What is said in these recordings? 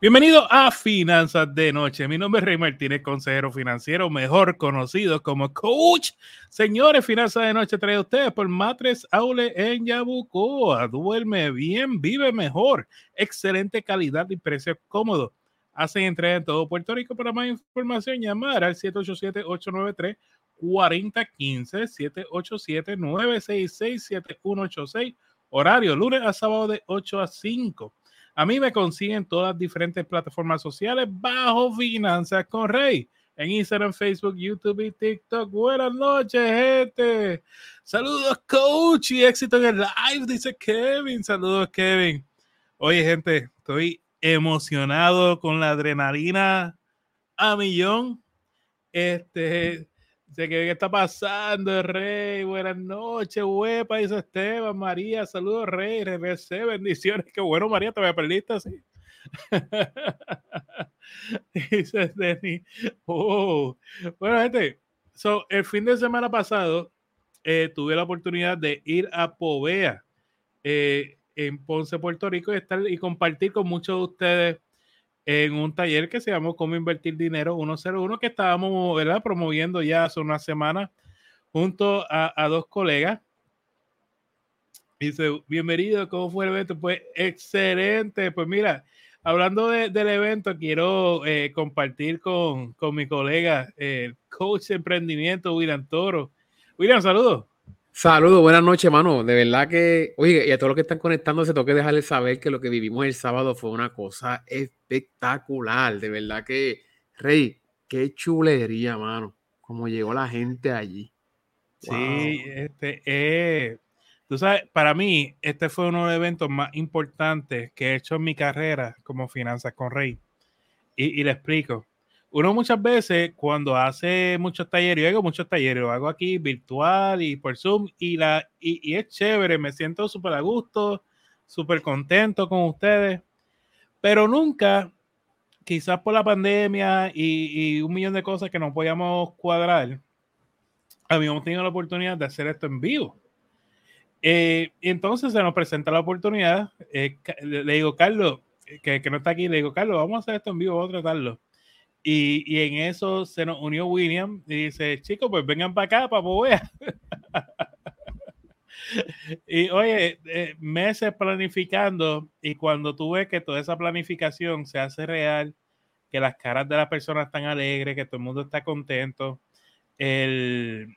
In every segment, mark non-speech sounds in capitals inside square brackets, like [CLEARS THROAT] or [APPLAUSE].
Bienvenido a Finanzas de Noche. Mi nombre es Rey Martínez, consejero financiero, mejor conocido como Coach. Señores, Finanzas de Noche trae a ustedes por Matres Aule en Yabucoa. Duerme bien, vive mejor. Excelente calidad y precio cómodo. Hacen entrega en todo Puerto Rico. Para más información, llamar al 787-893. 4015 787 966 7186 horario lunes a sábado de 8 a 5 a mí me consiguen todas las diferentes plataformas sociales bajo Finanzas con Rey. En Instagram, Facebook, YouTube y TikTok. Buenas noches, gente. Saludos, coach, y éxito en el live, dice Kevin. Saludos, Kevin. Oye, gente, estoy emocionado con la adrenalina a millón. Este, ¿qué está pasando, Rey? Buenas noches, huepa, dice Esteban, María, saludos, Rey, RBC, bendiciones. Qué bueno, María, te a perdiste así. [LAUGHS] dice Denny. Oh. Bueno, gente, so, el fin de semana pasado eh, tuve la oportunidad de ir a Povea eh, en Ponce, Puerto Rico, y, estar, y compartir con muchos de ustedes en un taller que se llamó Cómo Invertir Dinero 101, que estábamos ¿verdad? promoviendo ya hace una semana junto a, dos colegas. Dice, bienvenido, ¿cómo fue el evento? Pues excelente, pues mira, hablando del evento, quiero eh, compartir con, con, mi colega, el coach de emprendimiento, William Toro. William, saludos. Saludos, buenas noches, mano. De verdad que, oye, y a todos los que están conectándose, tengo que dejarles saber que lo que vivimos el sábado fue una cosa espectacular. De verdad que, Rey, qué chulería, mano. Como llegó la gente allí. Sí, este, eh, tú sabes, para mí, este fue uno de los eventos más importantes que he hecho en mi carrera como Finanzas con Rey. Y, y le explico uno muchas veces cuando hace muchos talleres, yo hago muchos talleres, lo hago aquí virtual y por Zoom y, la, y, es chévere, me siento súper a gusto, súper contento con ustedes, pero nunca, quizás por la pandemia y, un millón de cosas que no podíamos cuadrar, habíamos tenido la oportunidad de hacer esto en vivo. Eh, y entonces se nos presenta la oportunidad, eh, le digo, Carlos, que, que, no está aquí, le digo, Carlos, vamos a hacer esto en vivo, vamos a tratarlo y, y, en eso se nos unió William y dice, chicos, pues vengan para acá, para Povea. [LAUGHS] y oye, eh, meses planificando y cuando tú ves que toda esa planificación se hace real, que las caras de las personas están alegres, que todo el mundo está contento, el,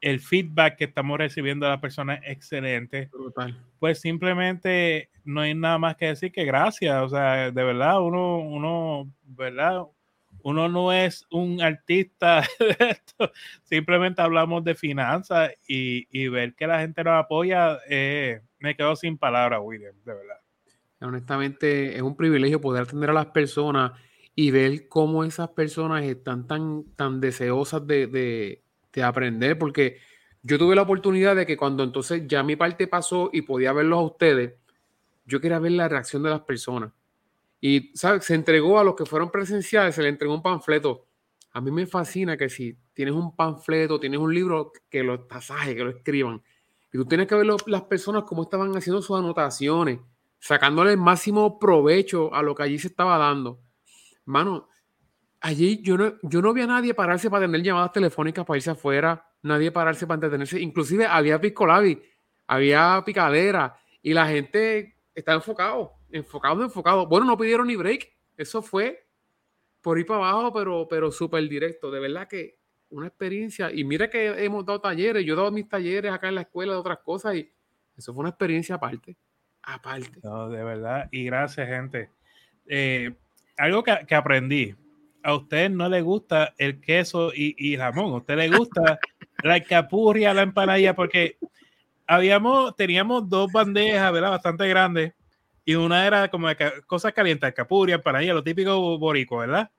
el feedback que estamos recibiendo de las personas es excelente. Pues simplemente no hay nada más que decir que gracias. O sea, de verdad, uno, uno, ¿verdad? Uno no es un artista [LAUGHS] de simplemente hablamos de finanzas y, ver que la gente nos apoya, eh, me quedo sin palabras, William, de verdad. Honestamente, es un privilegio poder atender a las personas y ver cómo esas personas están tan, tan deseosas de, de aprender, porque yo tuve la oportunidad de que cuando entonces ya mi parte pasó y podía verlos a ustedes, yo quería ver la reacción de las personas y, ¿sabes? Se entregó a los que fueron presenciales, se le entregó un panfleto. A mí me fascina que si tienes un panfleto, tienes un libro, que lo tasaje, que lo escriban. Y tú tienes que ver las personas cómo estaban haciendo sus anotaciones, sacándole el máximo provecho a lo que allí se estaba dando. Mano, allí yo no, yo no vi a nadie pararse para tener llamadas telefónicas para irse afuera, nadie pararse para entretenerse. Inclusive había piscolabi, había picadera y la gente estaba enfocado enfocado, enfocado. Bueno, no pidieron ni break. Eso fue por ir para abajo, pero, pero súper directo. De verdad que una experiencia. Y mira que hemos dado talleres. Yo he dado mis talleres acá en la escuela de otras cosas y eso fue una experiencia aparte. Aparte. No, de verdad. Y gracias, gente. Eh, algo que, que, aprendí. A usted no le gusta el queso y, y jamón. A usted le gusta [LAUGHS] la capurria, la empanadilla, porque habíamos, teníamos dos bandejas, ¿verdad? Bastante grandes y una era como cosas calientes, capuria, para ella, lo típico borico, ¿verdad?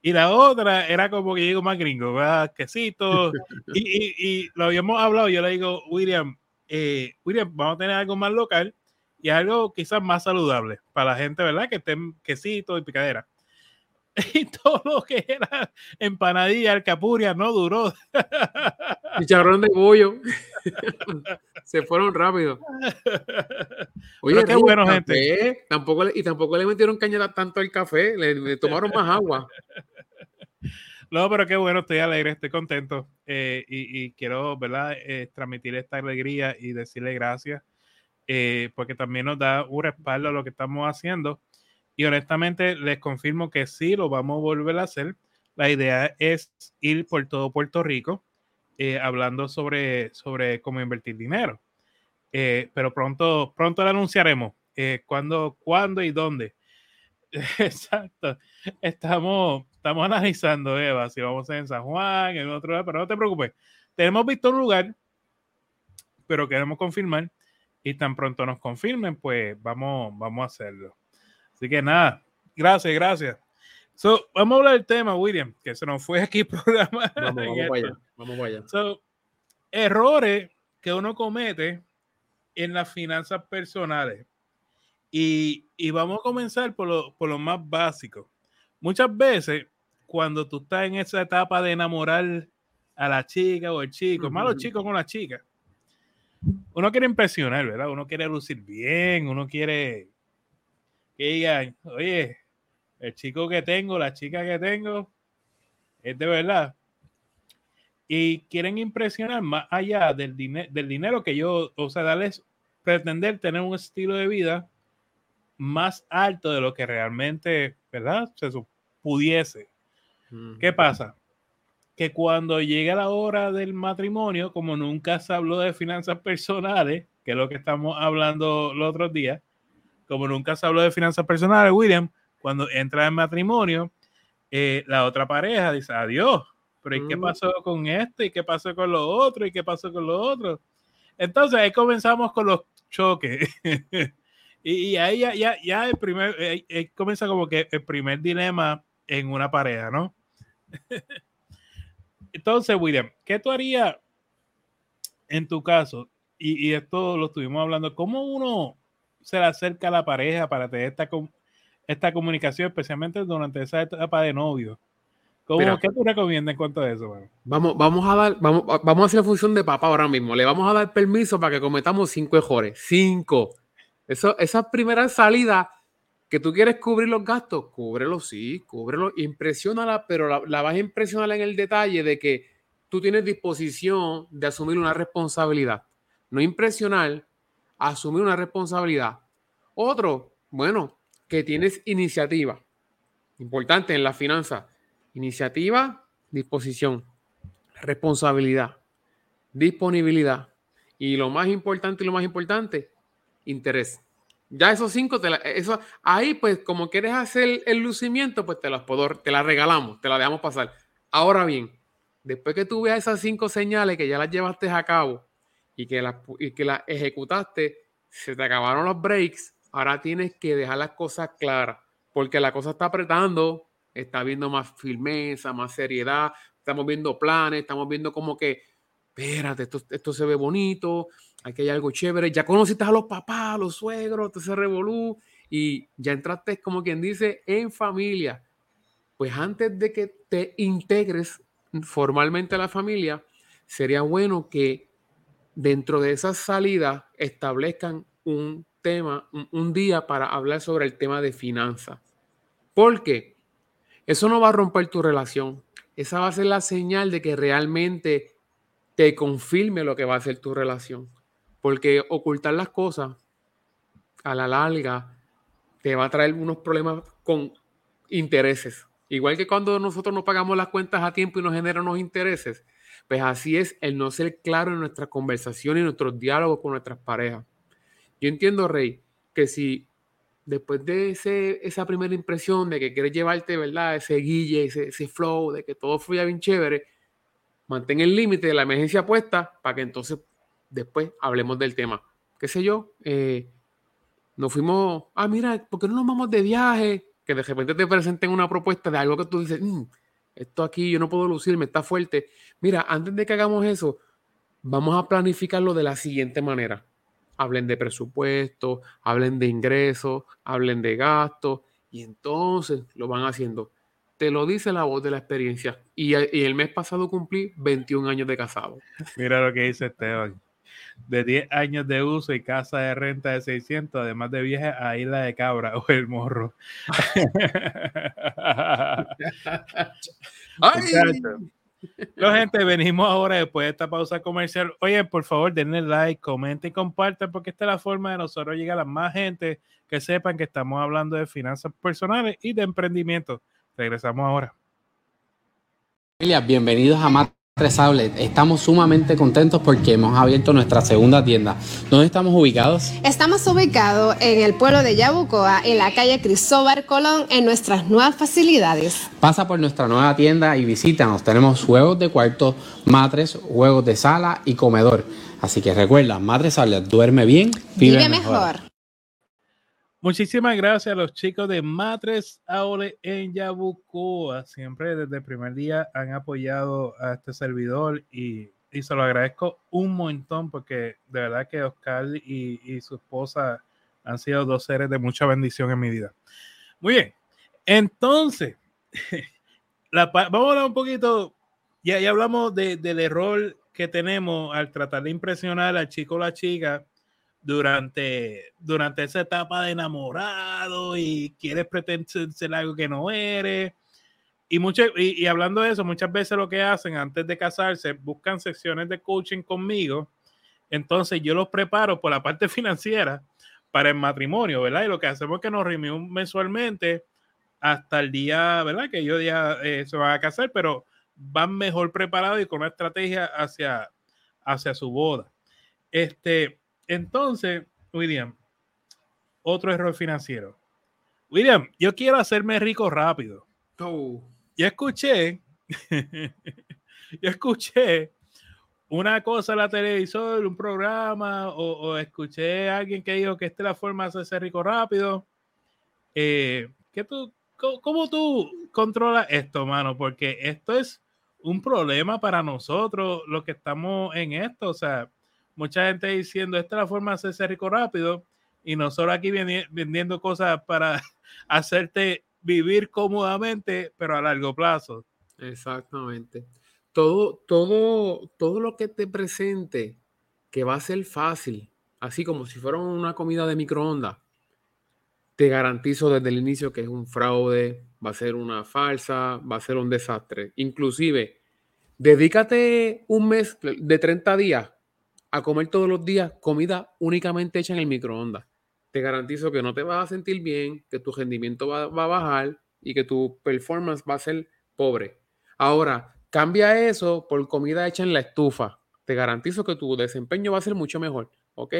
Y la otra era como que digo más gringo, ¿verdad? Quesito. [LAUGHS] Y, y, y, lo habíamos hablado, yo le digo, William, eh, William, vamos a tener algo más local y algo quizás más saludable para la gente, ¿verdad? Que estén quesito y picadera. [LAUGHS] Y todo lo que era empanadilla, alcapuria, no duró. [LAUGHS] chicharrón de bollo. [LAUGHS] Se fueron rápido. Oye, qué bueno, gente. Tampoco y tampoco le metieron cañada tanto al café, le, tomaron más agua. [LAUGHS] No, pero qué bueno, estoy alegre, estoy contento eh, y, quiero, ¿verdad?, eh, transmitir esta alegría y decirle gracias, eh, porque también nos da un respaldo a lo que estamos haciendo. Y honestamente les confirmo que sí, lo vamos a volver a hacer. La idea es ir por todo Puerto Rico hablando sobre, sobre cómo invertir dinero. pero pronto, pronto lo anunciaremos. ¿Cuándo, ¿Cuándo y dónde? [LAUGHS] Exacto. Estamos, estamos analizando, Eva, si vamos a en San Juan, en otro lugar, pero no te preocupes. Tenemos visto un lugar, pero queremos confirmar. Y tan pronto nos confirmen, pues vamos, vamos a hacerlo. Así que nada, gracias, gracias. So, vamos a hablar del tema, William, que se nos fue aquí programa. [LAUGHS] Vamos, vamos Vamos allá. So, errores que uno comete en las finanzas personales. Y, vamos a comenzar por lo, por lo más básico. Muchas veces, cuando tú estás en esa etapa de enamorar a la chica o el chico, más los chicos con la chica, uno quiere impresionar, ¿verdad? Uno quiere lucir bien, uno quiere que digan, oye, el chico que tengo, la chica que tengo, es de verdad. Y quieren impresionar más allá del, del dinero que yo, o sea, darles, pretender tener un estilo de vida más alto de lo que realmente, ¿verdad? Se pudiese. ¿Qué pasa? Que cuando llega la hora del matrimonio, como nunca se habló de finanzas personales, que es lo que estamos hablando los otros días, como nunca se habló de finanzas personales, William, cuando entra en matrimonio, eh, la otra pareja dice, adiós, pero ¿y qué mm. pasó con esto? ¿Y qué pasó con lo otro? ¿Y qué pasó con lo otro? Entonces ahí comenzamos con los choques. [LAUGHS] Y, ahí ya, ya, ya el primer, eh, eh, comienza como que el primer dilema en una pareja, ¿no? [LAUGHS] Entonces, William, ¿qué tú harías en tu caso? Y, esto lo estuvimos hablando, ¿cómo uno se le acerca a la pareja para tener esta, esta comunicación, especialmente durante esa etapa de novio? ¿Cómo, ¿Qué tú recomiendas en cuanto a eso? Vamos, vamos a dar, vamos, vamos a hacer función de papá ahora mismo. Le vamos a dar permiso para que cometamos cinco errores. Cinco. Eso, esa primera salida que tú quieres cubrir los gastos, cúbrelo, sí, cúbrelo, impresiónala, pero la, vas a impresionar en el detalle de que tú tienes disposición de asumir una responsabilidad. No impresionar, asumir una responsabilidad. Otro, bueno, que tienes iniciativa. Importante en la finanza. Iniciativa, disposición, responsabilidad, disponibilidad. Y lo más importante y lo más importante, interés. Ya esos cinco, te eso, ahí pues como quieres hacer el lucimiento, pues te las, puedo, te las regalamos, te las dejamos pasar. Ahora bien, después que tú veas esas cinco señales que ya las llevaste a cabo y que las, y que las ejecutaste, se te acabaron los breaks, ahora tienes que dejar las cosas claras, porque la cosa está apretando, está viendo más firmeza, más seriedad, estamos viendo planes, estamos viendo como que, espérate, esto, esto se ve bonito, aquí hay algo chévere, ya conociste a los papás, a los suegros, te se revolú y ya entraste, como quien dice, en familia. Pues antes de que te integres formalmente a la familia, sería bueno que dentro de esa salida establezcan un tema, un, día para hablar sobre el tema de finanzas. Porque eso no va a romper tu relación. Esa va a ser la señal de que realmente te confirme lo que va a ser tu relación. Porque ocultar las cosas a la larga te va a traer unos problemas con intereses. Igual que cuando nosotros no pagamos las cuentas a tiempo y nos generan unos intereses, pues así es el no ser claro en nuestras conversaciones y nuestros diálogos con nuestras parejas. Yo entiendo, Rey, que si después de ese, esa primera impresión de que quieres llevarte, ¿verdad? Ese guille, ese, ese flow, de que todo fluya bien chévere, mantén el límite de la emergencia puesta para que entonces después hablemos del tema. ¿Qué sé yo? Eh, nos fuimos, ah, mira, ¿por qué no nos vamos de viaje? Que de repente te presenten una propuesta de algo que tú dices, mm, esto aquí yo no puedo lucirme, está fuerte. Mira, antes de que hagamos eso, vamos a planificarlo de la siguiente manera. Hablen de presupuesto, hablen de ingresos, hablen de gastos, y entonces lo van haciendo. te lo dice la voz de la experiencia. Y, y el mes pasado cumplí 21 años de casado. [LAUGHS] Mira lo que dice Esteban de 10 años de uso y casa de renta de 600, además de viaje a Isla de Cabra [LAUGHS] o El Morro. [LAUGHS] ¡Ay! Gente, venimos ahora después de esta pausa comercial. Oye, por favor, denle like, comenten y compartan, porque esta es la forma de nosotros llegar a más gente que sepan que estamos hablando de finanzas personales y de emprendimiento. Regresamos ahora. Bienvenidos a Mata Estamos sumamente contentos porque hemos abierto nuestra segunda tienda. ¿Dónde estamos ubicados? Estamos ubicados en el pueblo de Yabucoa, en la calle Cristóbal Colón, en nuestras nuevas facilidades. Pasa por nuestra nueva tienda y visítanos. Tenemos juegos de cuarto, matres, juegos de sala y comedor. Así que recuerda, Madre Outlet, duerme bien, vive, mejor. Muchísimas gracias a los chicos de Matres Aule en Yabucoa. Siempre desde el primer día han apoyado a este servidor y, y se lo agradezco un montón porque de verdad que Oscar y, y, su esposa han sido dos seres de mucha bendición en mi vida. Muy bien, entonces, [LAUGHS] la, vamos a hablar un poquito, ya, ya hablamos de, del error que tenemos al tratar de impresionar al chico o la chica durante, durante esa etapa de enamorado y quieres pretender ser algo que no eres. Y, mucho, y, hablando de eso, muchas veces lo que hacen antes de casarse, buscan secciones de coaching conmigo. Entonces yo los preparo por la parte [LAUGHS] financiera para el matrimonio, ¿verdad? Y lo que hacemos es que nos reunimos mensualmente hasta el día, ¿verdad? Que ellos ya eh, se van a casar, pero van mejor preparados y con una estrategia hacia, hacia su boda. Este, entonces, William, otro error financiero. William, yo quiero hacerme rico rápido. Oh. Yo escuché, [LAUGHS] yo escuché una cosa en la televisor, un programa, o, escuché a alguien que dijo que esta es la forma de hacerse rico rápido. Eh, tú, cómo, tú controlas esto, mano? Porque esto es un problema para nosotros, los que estamos en esto. O sea, mucha gente diciendo, esta es la forma de hacerse rico rápido, y nosotros aquí vendiendo cosas para [LAUGHS] hacerte vivir cómodamente, pero a largo plazo. Exactamente. Todo, todo, todo lo que te presente que va a ser fácil, así como si fuera una comida de microondas, te garantizo desde el inicio que es un fraude, va a ser una falsa, va a ser un desastre. Inclusive, dedícate un mes de 30 días a comer todos los días comida únicamente hecha en el microondas. Te garantizo que no te vas a sentir bien, que tu rendimiento va, a bajar y que tu performance va a ser pobre. Ahora, cambia eso por comida hecha en la estufa. Te garantizo que tu desempeño va a ser mucho mejor. ¿Ok?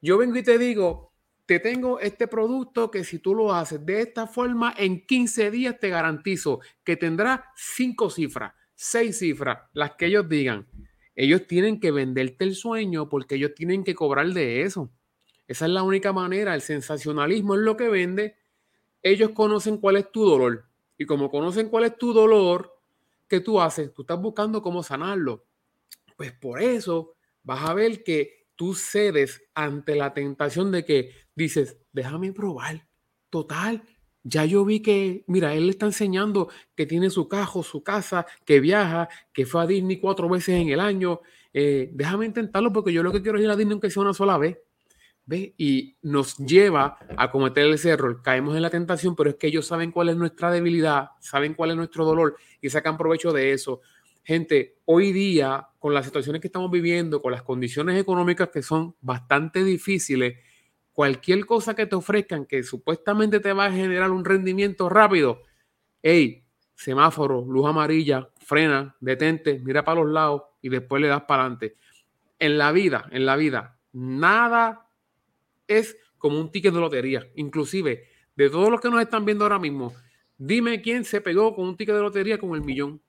Yo vengo y te digo, te tengo este producto que si tú lo haces de esta forma, en 15 días te garantizo que tendrá cinco cifras, seis cifras, las que ellos digan. Ellos tienen que venderte el sueño porque ellos tienen que cobrar de eso. Esa es la única manera. El sensacionalismo es lo que vende. Ellos conocen cuál es tu dolor. Y como conocen cuál es tu dolor, ¿qué tú haces? Tú estás buscando cómo sanarlo. Pues por eso vas a ver que tú cedes ante la tentación de que dices, déjame probar. Total, ya yo vi que, mira, él le está enseñando que tiene su cajo, su casa, que viaja, que fue a Disney cuatro veces en el año. Eh, déjame intentarlo porque yo lo que quiero es ir a Disney aunque sea una sola vez. ¿Ve? Y nos lleva a cometer ese error. Caemos en la tentación, pero es que ellos saben cuál es nuestra debilidad, saben cuál es nuestro dolor y sacan provecho de eso. Gente, hoy día, con las situaciones que estamos viviendo, con las condiciones económicas que son bastante difíciles, cualquier cosa que te ofrezcan que supuestamente te va a generar un rendimiento rápido, hey, semáforo, luz amarilla, frena, detente, mira para los lados y después le das para adelante. En la vida, en la vida, nada es como un ticket de lotería. Inclusive, de todos los que nos están viendo ahora mismo, dime quién se pegó con un ticket de lotería con el millón.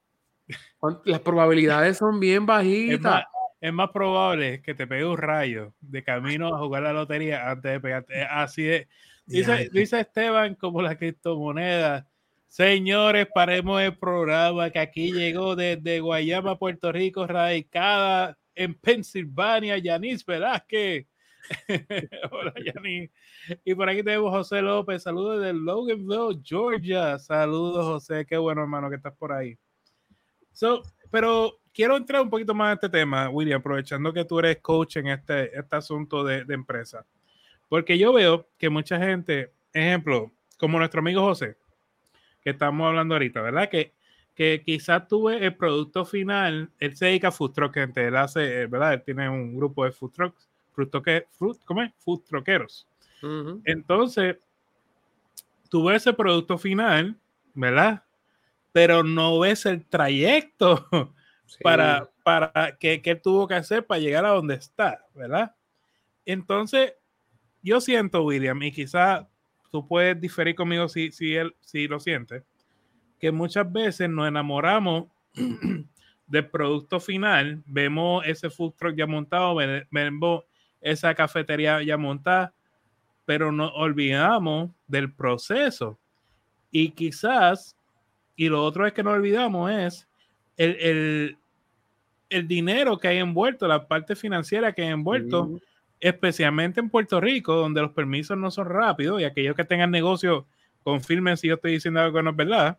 [LAUGHS] Las probabilidades son bien bajitas es más probable que te pegue un rayo de camino a jugar la lotería antes de pegarte. Así es. Dice, dice Esteban como la criptomoneda. Señores, paremos el programa que aquí llegó desde Guayama, Puerto Rico, radicada en Pensilvania, Yanis Velázquez. [LAUGHS] Hola, Yanni. Y por aquí tenemos José López. Saludos de Loganville, Georgia. Saludos, José. Qué bueno, hermano, que estás por ahí. So, pero quiero entrar un poquito más en este tema, William, aprovechando que tú eres coach en este, este asunto de, de empresa. Porque yo veo que mucha gente, ejemplo, como nuestro amigo José, que estamos hablando ahorita, ¿verdad? Que, que quizás tuve el producto final, él se dedica a food truck, gente, él hace, ¿verdad? Él tiene un grupo de food trucks, fruit, fruit ¿cómo es? Food truckeros. Entonces, tuve ese producto final, ¿verdad? Pero no ves el trayecto [LAUGHS] para, para que, que tuvo que hacer para llegar a donde está, ¿verdad? Entonces, yo siento, William, y quizás tú puedes diferir conmigo si, si él si lo siente, que muchas veces nos enamoramos [CLEARS THROAT] del producto final, vemos ese food truck ya montado, vemos esa cafetería ya montada, pero nos olvidamos del proceso. Y quizás, y lo otro es que no olvidamos es el, el, el dinero que hay envuelto, la parte financiera que hay envuelto, especialmente en Puerto Rico, donde los permisos no son rápidos y aquellos que tengan negocio, confirmen si yo estoy diciendo algo que no es verdad.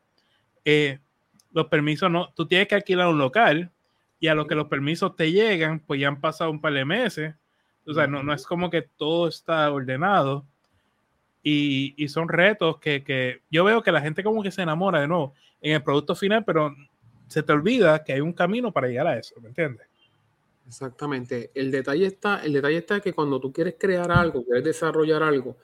Eh, los permisos no, tú tienes que alquilar un local y a lo que los permisos te llegan, pues ya han pasado un par de meses. O sea, no, no es como que todo está ordenado. Y, y son retos que, que, yo veo que la gente como que se enamora de nuevo en el producto final, pero se te olvida que hay un camino para llegar a eso, ¿me entiendes? Exactamente. El detalle está, el detalle está que cuando tú quieres crear algo, quieres desarrollar algo,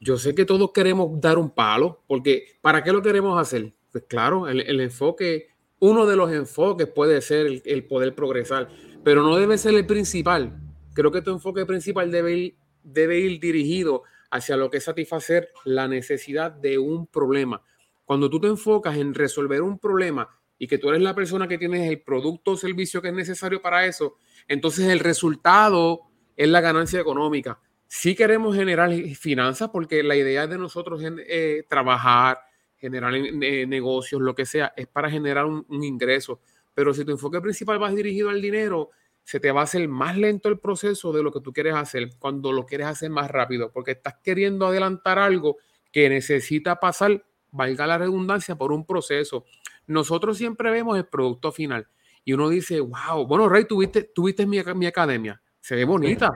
yo sé que todos queremos dar un palo, porque ¿para qué lo queremos hacer? Pues claro, el, enfoque, uno de los enfoques puede ser el, poder progresar, pero no debe ser el principal. Creo que tu enfoque principal debe ir, debe ir dirigido hacia lo que es satisfacer la necesidad de un problema. Cuando tú te enfocas en resolver un problema y que tú eres la persona que tienes el producto o servicio que es necesario para eso, entonces el resultado es la ganancia económica. Si queremos generar finanzas porque la idea de nosotros es eh, trabajar, generar negocios, lo que sea, es para generar un, ingreso. Pero si tu enfoque principal va dirigido al dinero, se te va a hacer más lento el proceso de lo que tú quieres hacer cuando lo quieres hacer más rápido, porque estás queriendo adelantar algo que necesita pasar, valga la redundancia, por un proceso. Nosotros siempre vemos el producto final y uno dice, wow, bueno, Rey, tuviste, tuviste mi, mi academia, se ve bonita,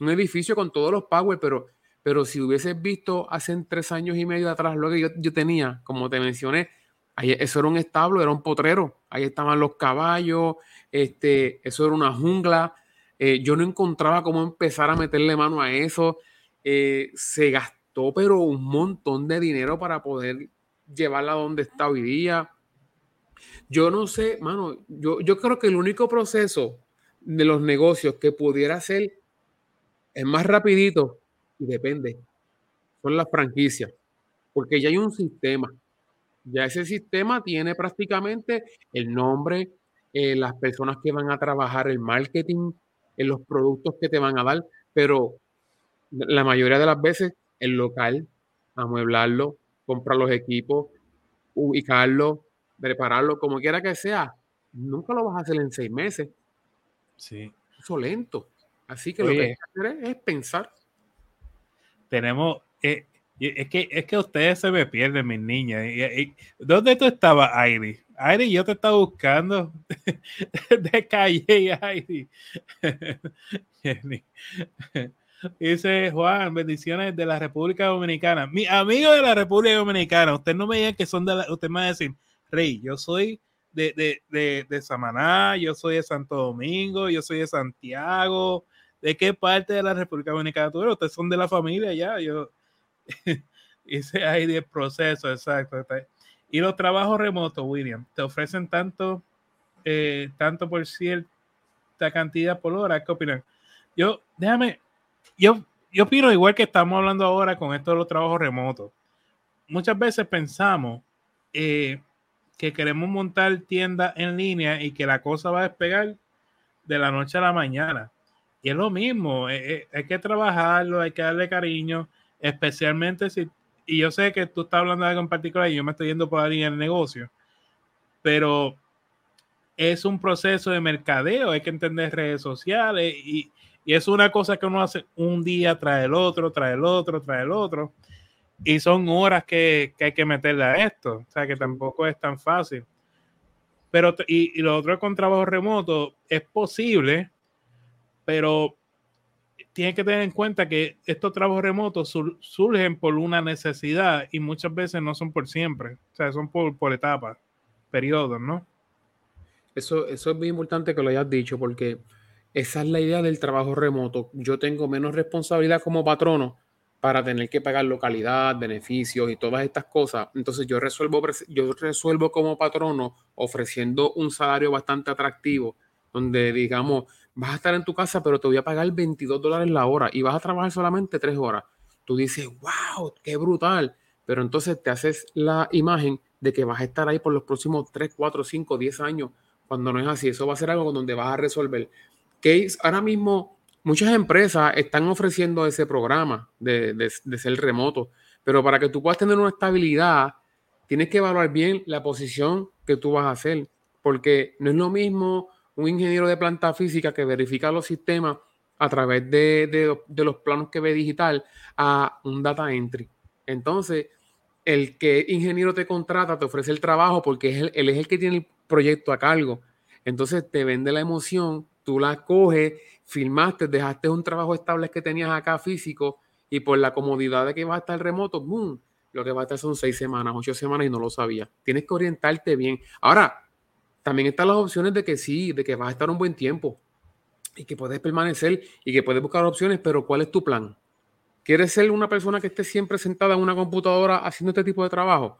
un edificio con todos los power, pero, pero si hubieses visto hace tres años y medio atrás lo que yo, yo tenía, como te mencioné, ahí, eso era un establo, era un potrero, ahí estaban los caballos, este, eso era una jungla, eh, yo no encontraba cómo empezar a meterle mano a eso, eh, se gastó pero un montón de dinero para poder llevarla donde está hoy día. Yo no sé, mano, yo, yo creo que el único proceso de los negocios que pudiera ser es más rapidito y depende, son las franquicias, porque ya hay un sistema. Ya ese sistema tiene prácticamente el nombre, eh, las personas que van a trabajar el marketing, en los productos que te van a dar, pero la mayoría de las veces el local, amueblarlo, comprar los equipos, ubicarlo, prepararlo como quiera que sea, nunca lo vas a hacer en seis meses. Sí. Eso lento. Así que lo que hay que hacer es, pensar. Tenemos, eh, es, que, es que ustedes se me pierden, mis niñas. ¿Dónde tú estabas, Airi? Airi, yo te estaba buscando [LAUGHS] de calle, Airi. [LAUGHS] Dice Juan, bendiciones de la República Dominicana. Mi amigo de la República Dominicana, usted no me diga que son de la, usted me va a decir, Rey, yo soy de, de, de, de, Samaná, yo soy de Santo Domingo, yo soy de Santiago. ¿De qué parte de la República Dominicana tú eres? Ustedes son de la familia ya. Yo [LAUGHS] hice ahí de proceso, exacto. Y los trabajos remotos, William, te ofrecen tanto, eh, tanto por cierta cantidad por hora. ¿Qué opinan? Yo, déjame, yo, yo opino igual que estamos hablando ahora con esto de los trabajos remotos. Muchas veces pensamos, eh, que queremos montar tienda en línea y que la cosa va a despegar de la noche a la mañana. Y es lo mismo, eh, hay que trabajarlo, hay que darle cariño, especialmente si, y yo sé que tú estás hablando de algo en particular y yo me estoy yendo por ahí en el negocio, pero es un proceso de mercadeo, hay que entender redes sociales y, Y es una cosa que uno hace un día tras el otro, tras el otro, tras el otro. Y son horas que, que hay que meterle a esto. O sea, que tampoco es tan fácil. Pero, y, y lo otro con trabajo remoto, es posible, pero tiene que tener en cuenta que estos trabajos remotos surgen por una necesidad y muchas veces no son por siempre, o sea, son por, por etapas, periodos, ¿no? Eso, eso es muy importante que lo hayas dicho porque esa es la idea del trabajo remoto. Yo tengo menos responsabilidad como patrono para tener que pagar localidad, beneficios y todas estas cosas. Entonces yo resuelvo, yo resuelvo como patrono ofreciendo un salario bastante atractivo, donde digamos, vas a estar en tu casa, pero te voy a pagar 22 dólares la hora y vas a trabajar solamente tres horas. Tú dices, wow, qué brutal. Pero entonces te haces la imagen de que vas a estar ahí por los próximos 3, 4, 5, 10 años cuando no es así. Eso va a ser algo donde vas a resolver. Que ahora mismo muchas empresas están ofreciendo ese programa de, de, ser remoto, pero para que tú puedas tener una estabilidad, tienes que evaluar bien la posición que tú vas a hacer, porque no es lo mismo un ingeniero de planta física que verifica los sistemas a través de, de, los planos que ve digital a un data entry. Entonces, el que ingeniero te contrata, te ofrece el trabajo porque es él es el que tiene el proyecto a cargo. Entonces te vende la emoción, tú la coges, filmaste, dejaste un trabajo estable que tenías acá físico y por la comodidad de que va a estar remoto, boom, lo que va a estar son seis semanas, ocho semanas y no lo sabía. Tienes que orientarte bien. Ahora, también están las opciones de que sí, de que vas a estar un buen tiempo y que puedes permanecer y que puedes buscar opciones, pero ¿cuál es tu plan? ¿Quieres ser una persona que esté siempre sentada en una computadora haciendo este tipo de trabajo?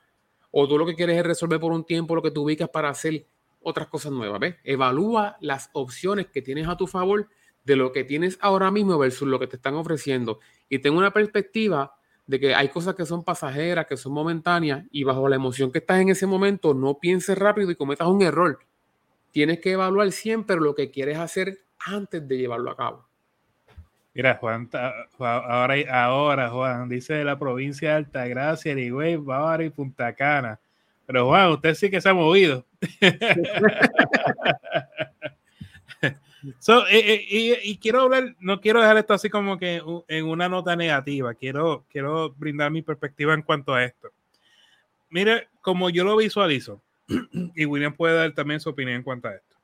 ¿O tú lo que quieres es resolver por un tiempo lo que tú ubicas para hacer otras cosas nuevas? ¿ves? Evalúa las opciones que tienes a tu favor de lo que tienes ahora mismo versus lo que te están ofreciendo. Y ten una perspectiva de que hay cosas que son pasajeras, que son momentáneas, y bajo la emoción que estás en ese momento, no pienses rápido y cometas un error. Tienes que evaluar siempre lo que quieres hacer antes de llevarlo a cabo. Mira, Juan, ahora, ahora Juan, dice de la provincia de Altagracia, Erigüey, Bávara y Punta Cana. Pero Juan, usted sí que se ha movido. [LAUGHS] so, eh, eh, y, quiero hablar, no quiero dejar esto así como que en una nota negativa, quiero, quiero brindar mi perspectiva en cuanto a esto. Mire, como yo lo visualizo, [CLEARS THROAT] y William puede dar también su opinión en cuanto a esto.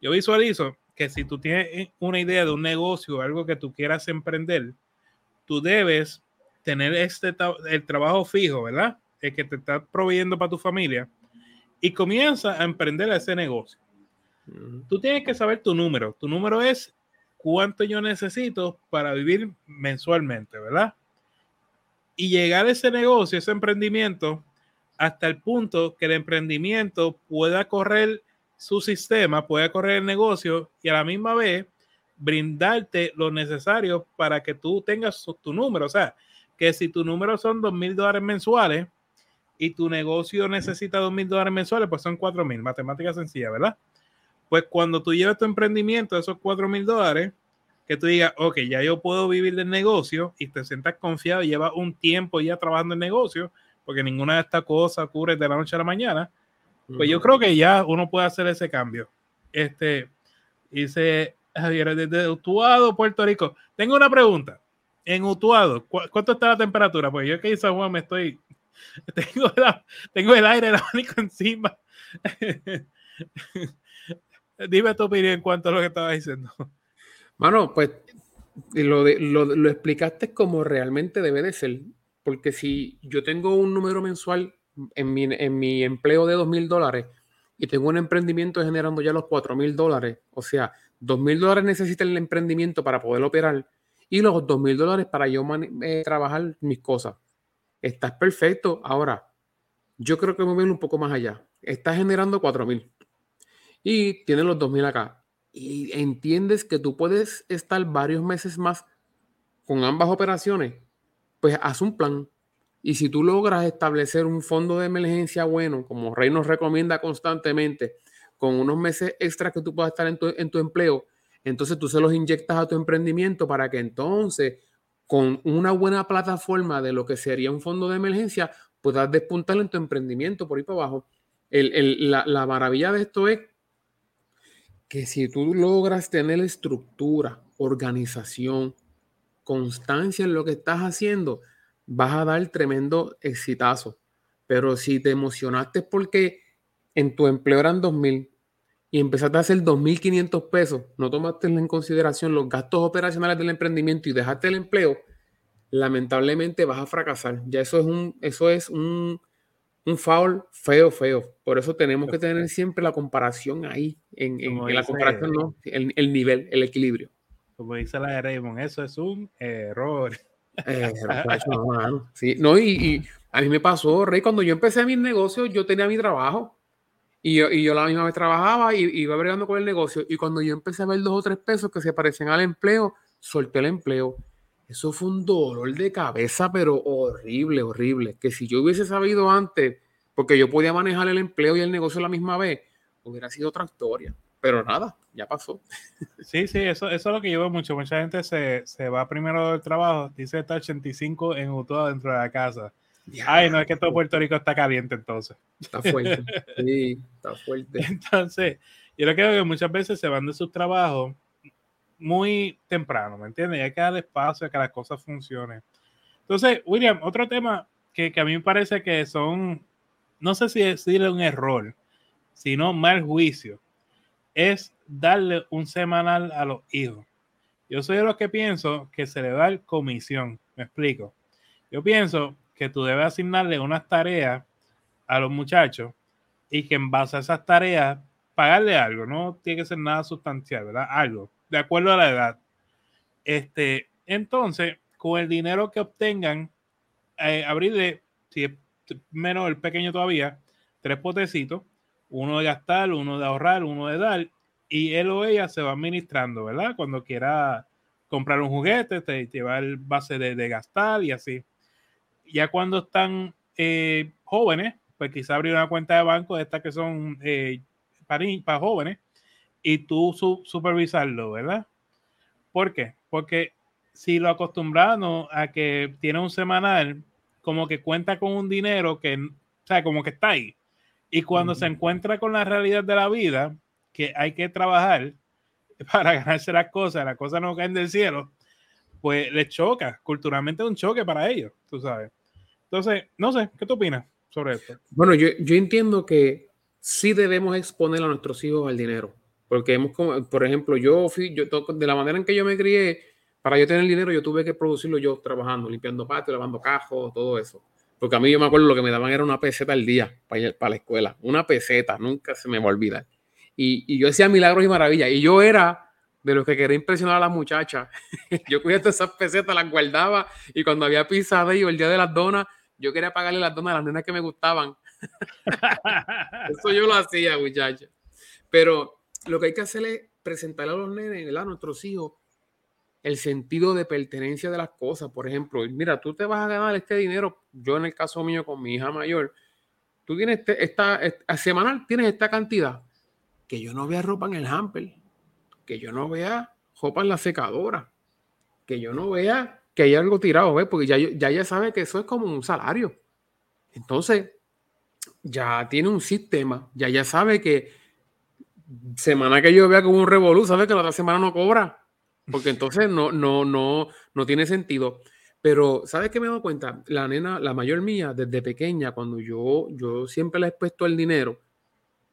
Yo visualizo que si tú tienes una idea de un negocio, algo que tú quieras emprender, tú debes tener este el trabajo fijo, ¿verdad? El que te está proveyendo para tu familia y comienza a emprender ese negocio. Tú tienes que saber tu número. Tu número es cuánto yo necesito para vivir mensualmente, ¿verdad? Y llegar a ese negocio, ese emprendimiento, hasta el punto que el emprendimiento pueda correr su sistema, pueda correr el negocio y a la misma vez brindarte lo necesario para que tú tengas tu número. O sea, que si tu número son dos mil dólares mensuales y tu negocio necesita dos mil dólares mensuales, pues son cuatro mil. Matemática sencilla, ¿verdad? Pues cuando tú llevas tu emprendimiento, esos cuatro mil dólares, que tú digas, ok, ya yo puedo vivir del negocio y te sientas confiado y llevas un tiempo ya trabajando en negocio, porque ninguna de estas cosas ocurre de la noche a la mañana, pues yo creo que ya uno puede hacer ese cambio. Este, dice Javier, desde Utuado, Puerto Rico. Tengo una pregunta. En Utuado, ¿cuánto está la temperatura? Pues yo que en San Juan me estoy. [LAUGHS] Tengo, tengo el aire, el abanico encima. [LAUGHS] Dime tu opinión en cuanto a lo que estaba diciendo. Mano, pues lo, lo, lo explicaste como realmente debe de ser. Porque si yo tengo un número mensual en mi, en mi empleo de dos mil dólares y tengo un emprendimiento generando ya los cuatro mil dólares, o sea, dos mil dólares necesita el emprendimiento para poder operar y los dos mil dólares para yo eh, trabajar mis cosas. Estás perfecto. Ahora, yo creo que me voy un poco más allá. Estás generando cuatro mil y tienes los dos mil acá. Y entiendes que tú puedes estar varios meses más con ambas operaciones. Pues haz un plan y si tú logras establecer un fondo de emergencia bueno, como Rey nos recomienda constantemente, con unos meses extras que tú puedas estar en tu, empleo, entonces tú se los inyectas a tu emprendimiento para que entonces, con una buena plataforma de lo que sería un fondo de emergencia, puedas despuntar en tu emprendimiento por ahí para abajo. la, maravilla de esto es que si tú logras tener estructura, organización, constancia en lo que estás haciendo, vas a dar tremendo exitazo. Pero si te emocionaste porque en tu empleo eran 2.000 y empezaste a hacer 2.500 pesos, no tomaste en consideración los gastos operacionales del emprendimiento y dejaste el empleo, lamentablemente vas a fracasar. Ya eso es un, eso es un, un foul feo, feo. Por eso tenemos que tener siempre la comparación ahí, en, la comparación, no, el, nivel, el equilibrio. Como dice la de Raymond, eso es un error. Eh, [LAUGHS] no, sí, no, y, a mí me pasó, Rey, cuando yo empecé mis negocios, yo tenía mi trabajo. Y yo, y yo la misma vez trabajaba y iba bregando con el negocio. Y cuando yo empecé a ver dos o tres pesos que se parecen al empleo, solté el empleo. Eso fue un dolor de cabeza, pero horrible, horrible. Que si yo hubiese sabido antes, porque yo podía manejar el empleo y el negocio a la misma vez, hubiera sido otra historia. Pero nada, ya pasó. Sí, sí, eso, eso es lo que yo veo mucho. Mucha gente se, se va primero del trabajo, dice está 85 en Utuado dentro de la casa. Ay, no es que todo Puerto Rico está caliente entonces. Está fuerte. [LAUGHS] Sí, está fuerte. Entonces, yo creo que muchas veces se van de sus trabajos muy temprano, ¿me entiendes? Y hay que darle espacio a que las cosas funcionen. Entonces, William, otro tema que, que a mí me parece que son, no sé si decirle un error, sino mal juicio, es darle un semanal a los hijos. Yo soy de los que pienso que se le da comisión. Me explico. Yo pienso que tú debes asignarle unas tareas a los muchachos y que en base a esas tareas pagarle algo. No tiene que ser nada sustancial, ¿verdad? Algo, de acuerdo a la edad. Este, entonces, con el dinero que obtengan, eh, abrirle, si es menos el pequeño todavía, tres potecitos uno de gastar, uno de ahorrar, uno de dar, y él o ella se va administrando, ¿verdad? Cuando quiera comprar un juguete, te lleva el base de, gastar y así. Ya cuando están eh, jóvenes, pues quizá abrir una cuenta de banco de estas que son eh, para, para, jóvenes y tú supervisarlo, ¿verdad? ¿Por qué? Porque si lo acostumbramos a que tiene un semanal, como que cuenta con un dinero que, o sea, como que está ahí y cuando se encuentra con la realidad de la vida, que hay que trabajar [LAUGHS] para ganarse las cosas, las cosas no caen del cielo, pues les choca, culturalmente es un choque para ellos, tú sabes. Entonces, no sé, ¿qué tú opinas sobre esto? Bueno, yo, yo entiendo que sí debemos exponer a nuestros hijos al dinero, porque hemos, por ejemplo, yo, fui, yo de la manera en que yo me crié, para yo tener dinero, yo tuve que producirlo yo trabajando, limpiando patio, lavando cajos, todo eso. Porque a mí yo me acuerdo lo que me daban era una peseta al día para, ir, para la escuela. Una peseta, nunca se me va a olvidar. Y, y yo hacía milagros y maravillas. Y yo era de los que quería impresionar a las muchachas. [LAUGHS] yo todas esas pesetas, las guardaba. Y cuando había pizza y el día de las donas, yo quería pagarle las donas a las nenas que me gustaban. [LAUGHS] Eso yo lo hacía, muchachas. Pero lo que hay que hacer es presentarle a los nenes, a nuestros hijos, el sentido de pertenencia de las cosas. Por ejemplo, mira, tú te vas a ganar este dinero, yo en el caso mío con mi hija mayor, tú tienes este, esta, esta, semanal tienes esta cantidad, que yo no vea ropa en el hamper, que yo no vea ropa en la secadora, que yo no vea que hay algo tirado, ¿ves? porque ya, ya ella sabe que eso es como un salario. Entonces, ya tiene un sistema, ya ya sabe que semana que yo vea como un revolú, sabe que la otra semana no cobra porque entonces no, no, no, no tiene sentido. Pero, ¿sabes qué me he dado cuenta? La nena, la mayor mía, desde pequeña, cuando yo, yo siempre le he expuesto el dinero,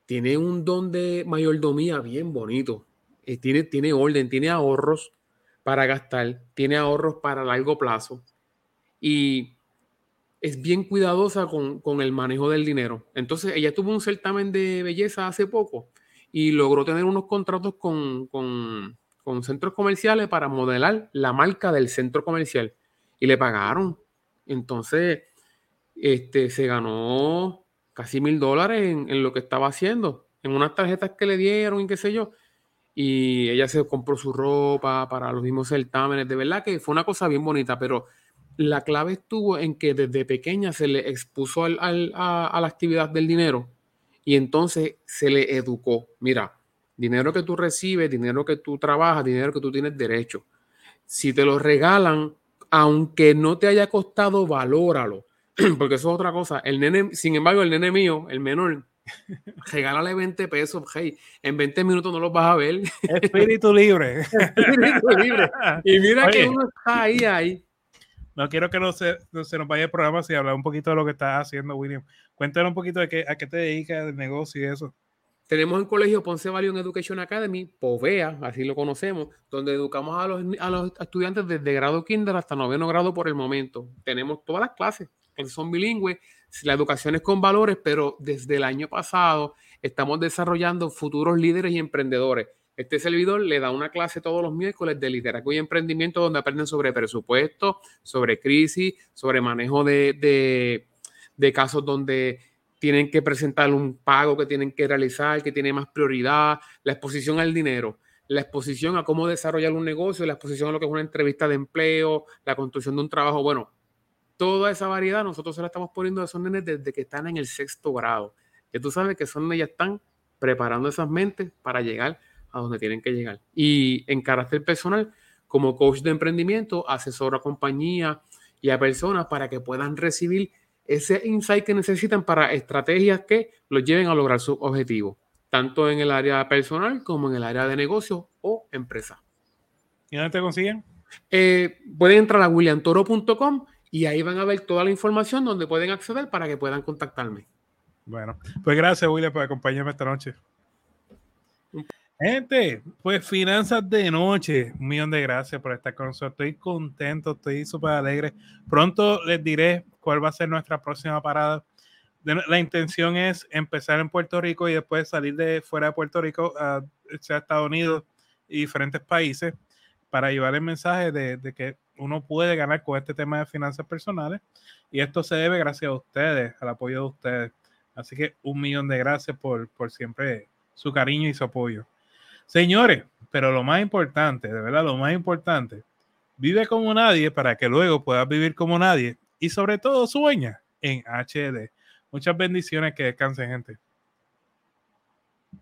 tiene un don de mayordomía bien bonito. Eh, tiene, tiene orden, tiene ahorros para gastar, tiene ahorros para largo plazo. Y es bien cuidadosa con, con el manejo del dinero. Entonces, ella tuvo un certamen de belleza hace poco y logró tener unos contratos con, con con centros comerciales para modelar la marca del centro comercial y le pagaron. Entonces, este, se ganó casi mil dólares en, lo que estaba haciendo, en unas tarjetas que le dieron y qué sé yo. Y ella se compró su ropa para los mismos certámenes. De verdad que fue una cosa bien bonita, pero la clave estuvo en que desde pequeña se le expuso a, a la actividad del dinero y entonces se le educó. Mira, Dinero que tú recibes, dinero que tú trabajas, dinero que tú tienes derecho. Si te lo regalan, aunque no te haya costado, valóralo. [CLEARS THROAT] Porque eso es otra cosa. El nene, sin embargo, el nene mío, el menor, [LAUGHS] regálale 20 pesos, hey, en 20 minutos no los vas a ver. [LAUGHS] Espíritu libre. Espíritu libre. Y mira que uno está ahí, ahí. No quiero que no se, se nos vaya el programa si hablar un poquito de lo que estás haciendo, William. Cuéntanos un poquito de qué, a qué te dedicas, el negocio y eso. Tenemos en colegio Ponce Valion Education Academy, POVEA, así lo conocemos, donde educamos a los, a los estudiantes desde grado kinder hasta noveno grado por el momento. Tenemos todas las clases, son bilingües, la educación es con valores, pero desde el año pasado estamos desarrollando futuros líderes y emprendedores. Este servidor le da una clase todos los miércoles de liderazgo y emprendimiento donde aprenden sobre presupuesto, sobre crisis, sobre manejo de, de, casos donde tienen que presentar un pago que tienen que realizar, que tiene más prioridad, la exposición al dinero, la exposición a cómo desarrollar un negocio, la exposición a lo que es una entrevista de empleo, la construcción de un trabajo. Bueno, toda esa variedad nosotros se la estamos poniendo a esos nenes desde que están en el sexto grado. Que tú sabes que son ya están preparando esas mentes para llegar a donde tienen que llegar. Y en carácter personal, como coach de emprendimiento, asesoro a compañías y a personas para que puedan recibir ese insight que necesitan para estrategias que los lleven a lograr sus objetivos, tanto en el área personal como en el área de negocio o empresa. ¿Y dónde te consiguen? Eh, pueden entrar a williamtoro.com y ahí van a ver toda la información donde pueden acceder para que puedan contactarme. Bueno, pues gracias, William, por acompañarme esta noche. Gente, pues finanzas de noche, un millón de gracias por estar con nosotros. Estoy contento, estoy súper alegre. Pronto les diré cuál va a ser nuestra próxima parada. La intención es empezar en Puerto Rico y después salir de fuera de Puerto Rico a, Estados Unidos y diferentes países para llevar el mensaje de, de que uno puede ganar con este tema de finanzas personales y esto se debe gracias a ustedes, al apoyo de ustedes. Así que un millón de gracias por, por siempre su cariño y su apoyo. Señores, pero lo más importante, de verdad, lo más importante, vive como nadie para que luego puedas vivir como nadie y sobre todo sueña en HD. Muchas bendiciones, que descansen, gente.